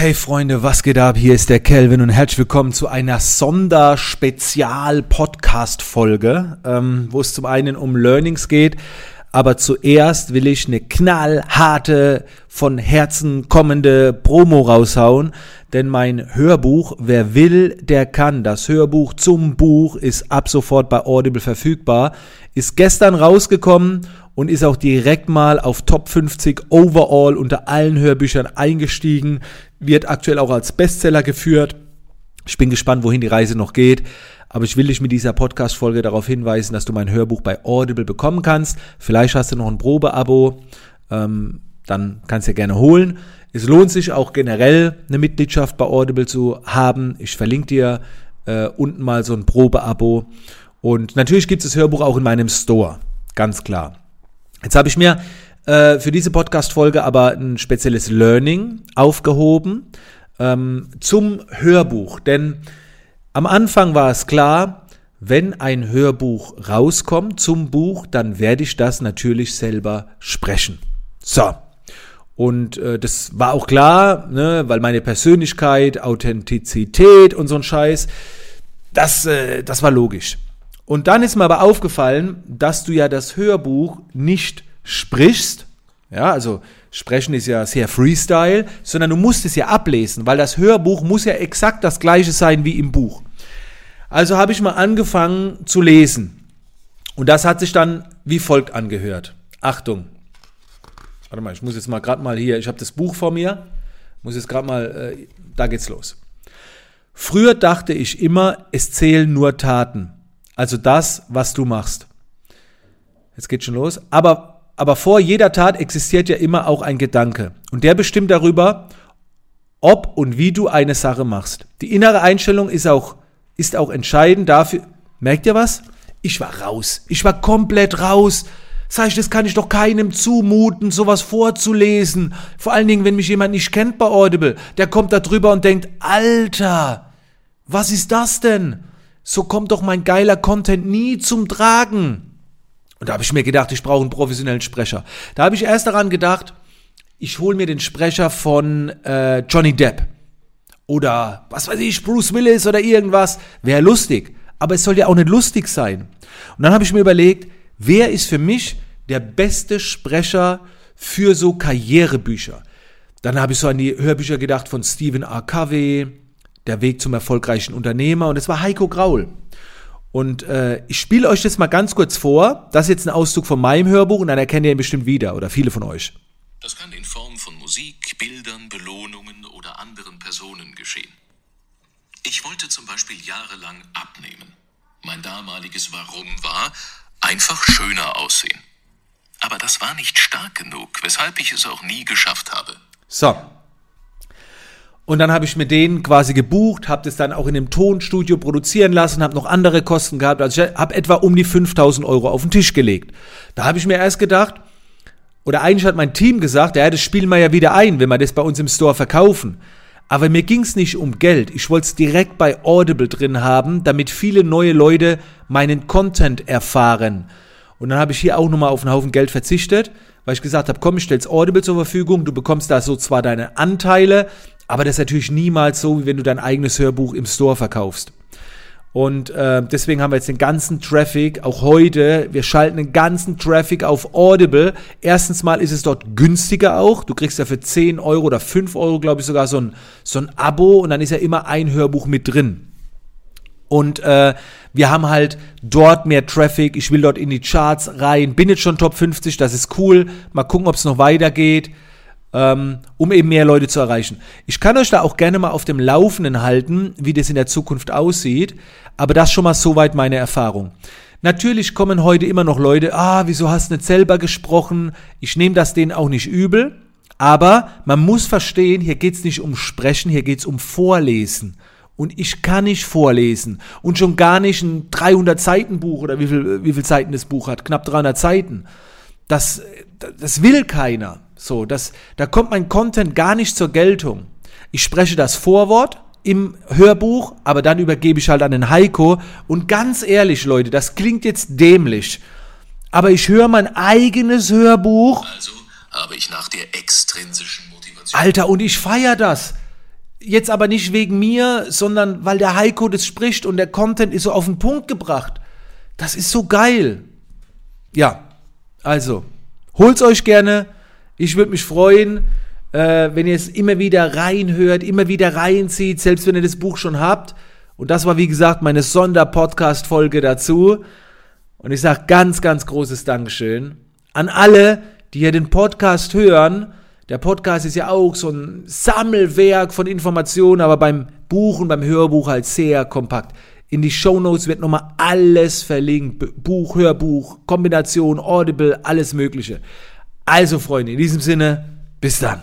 Hey Freunde, was geht ab? Hier ist der Kelvin und herzlich willkommen zu einer Sonderspezial-Podcast-Folge, ähm, wo es zum einen um Learnings geht, aber zuerst will ich eine knallharte, von Herzen kommende Promo raushauen, denn mein Hörbuch, wer will, der kann. Das Hörbuch zum Buch ist ab sofort bei Audible verfügbar, ist gestern rausgekommen und ist auch direkt mal auf Top 50 overall unter allen Hörbüchern eingestiegen wird aktuell auch als Bestseller geführt. Ich bin gespannt, wohin die Reise noch geht. Aber ich will dich mit dieser Podcast-Folge darauf hinweisen, dass du mein Hörbuch bei Audible bekommen kannst. Vielleicht hast du noch ein Probeabo. Ähm, dann kannst du ja gerne holen. Es lohnt sich auch generell eine Mitgliedschaft bei Audible zu haben. Ich verlinke dir äh, unten mal so ein Probeabo. Und natürlich gibt es das Hörbuch auch in meinem Store. Ganz klar. Jetzt habe ich mir äh, für diese Podcast-Folge aber ein spezielles Learning aufgehoben ähm, zum Hörbuch. Denn am Anfang war es klar, wenn ein Hörbuch rauskommt zum Buch, dann werde ich das natürlich selber sprechen. So. Und äh, das war auch klar, ne, weil meine Persönlichkeit, Authentizität und so ein Scheiß, das, äh, das war logisch. Und dann ist mir aber aufgefallen, dass du ja das Hörbuch nicht sprichst, ja, also sprechen ist ja sehr Freestyle, sondern du musst es ja ablesen, weil das Hörbuch muss ja exakt das gleiche sein wie im Buch. Also habe ich mal angefangen zu lesen. Und das hat sich dann wie folgt angehört. Achtung. Warte mal, ich muss jetzt mal gerade mal hier, ich habe das Buch vor mir, muss jetzt gerade mal, äh, da geht's los. Früher dachte ich immer, es zählen nur Taten, also das, was du machst. Jetzt geht schon los. Aber aber vor jeder Tat existiert ja immer auch ein Gedanke. Und der bestimmt darüber, ob und wie du eine Sache machst. Die innere Einstellung ist auch, ist auch entscheidend dafür. Merkt ihr was? Ich war raus. Ich war komplett raus. Sag ich, das kann ich doch keinem zumuten, sowas vorzulesen. Vor allen Dingen, wenn mich jemand nicht kennt bei Audible. Der kommt da drüber und denkt, Alter, was ist das denn? So kommt doch mein geiler Content nie zum Tragen. Und da habe ich mir gedacht, ich brauche einen professionellen Sprecher. Da habe ich erst daran gedacht, ich hole mir den Sprecher von äh, Johnny Depp. Oder was weiß ich, Bruce Willis oder irgendwas. Wäre lustig. Aber es soll ja auch nicht lustig sein. Und dann habe ich mir überlegt, wer ist für mich der beste Sprecher für so Karrierebücher? Dann habe ich so an die Hörbücher gedacht von Stephen R. Covey, Der Weg zum erfolgreichen Unternehmer. Und es war Heiko Graul. Und äh, ich spiele euch das mal ganz kurz vor. Das ist jetzt ein Auszug von meinem Hörbuch und dann erkennt ihr ihn bestimmt wieder oder viele von euch. Das kann in Form von Musik, Bildern, Belohnungen oder anderen Personen geschehen. Ich wollte zum Beispiel jahrelang abnehmen. Mein damaliges Warum war einfach schöner aussehen. Aber das war nicht stark genug, weshalb ich es auch nie geschafft habe. So, und dann habe ich mir den quasi gebucht, habe das dann auch in dem Tonstudio produzieren lassen, habe noch andere Kosten gehabt. Also ich habe etwa um die 5000 Euro auf den Tisch gelegt. Da habe ich mir erst gedacht, oder eigentlich hat mein Team gesagt, ja, das spielen wir ja wieder ein, wenn wir das bei uns im Store verkaufen. Aber mir ging es nicht um Geld. Ich wollte es direkt bei Audible drin haben, damit viele neue Leute meinen Content erfahren. Und dann habe ich hier auch nochmal auf einen Haufen Geld verzichtet, weil ich gesagt habe, komm, ich stell's Audible zur Verfügung, du bekommst da so zwar deine Anteile, aber das ist natürlich niemals so, wie wenn du dein eigenes Hörbuch im Store verkaufst. Und äh, deswegen haben wir jetzt den ganzen Traffic, auch heute, wir schalten den ganzen Traffic auf Audible. Erstens mal ist es dort günstiger auch. Du kriegst ja für 10 Euro oder 5 Euro, glaube ich, sogar so ein, so ein Abo und dann ist ja immer ein Hörbuch mit drin. Und äh, wir haben halt dort mehr Traffic. Ich will dort in die Charts rein. Bin jetzt schon Top 50, das ist cool. Mal gucken, ob es noch weitergeht um eben mehr Leute zu erreichen. Ich kann euch da auch gerne mal auf dem Laufenden halten, wie das in der Zukunft aussieht, aber das schon mal soweit meine Erfahrung. Natürlich kommen heute immer noch Leute, ah, wieso hast du nicht selber gesprochen? Ich nehme das denen auch nicht übel, aber man muss verstehen, hier geht's nicht um Sprechen, hier geht's um Vorlesen. Und ich kann nicht vorlesen. Und schon gar nicht ein 300 Seiten Buch oder wie viel, wie viel Seiten das Buch hat. Knapp 300 Seiten. Das, das will keiner. So, das, da kommt mein Content gar nicht zur Geltung. Ich spreche das Vorwort im Hörbuch, aber dann übergebe ich halt an den Heiko. Und ganz ehrlich, Leute, das klingt jetzt dämlich. Aber ich höre mein eigenes Hörbuch. Also habe ich nach der extrinsischen Motivation. Alter, und ich feiere das. Jetzt aber nicht wegen mir, sondern weil der Heiko das spricht und der Content ist so auf den Punkt gebracht. Das ist so geil. Ja, also, holt's euch gerne. Ich würde mich freuen, äh, wenn ihr es immer wieder reinhört, immer wieder reinzieht, selbst wenn ihr das Buch schon habt. Und das war, wie gesagt, meine Sonderpodcast-Folge dazu. Und ich sage ganz, ganz großes Dankeschön an alle, die hier den Podcast hören der Podcast ist ja auch so ein Sammelwerk von Informationen, aber beim Buch und beim Hörbuch halt sehr kompakt. In die Show Notes wird nochmal alles verlinkt. Buch, Hörbuch, Kombination, Audible, alles Mögliche. Also, Freunde, in diesem Sinne, bis dann.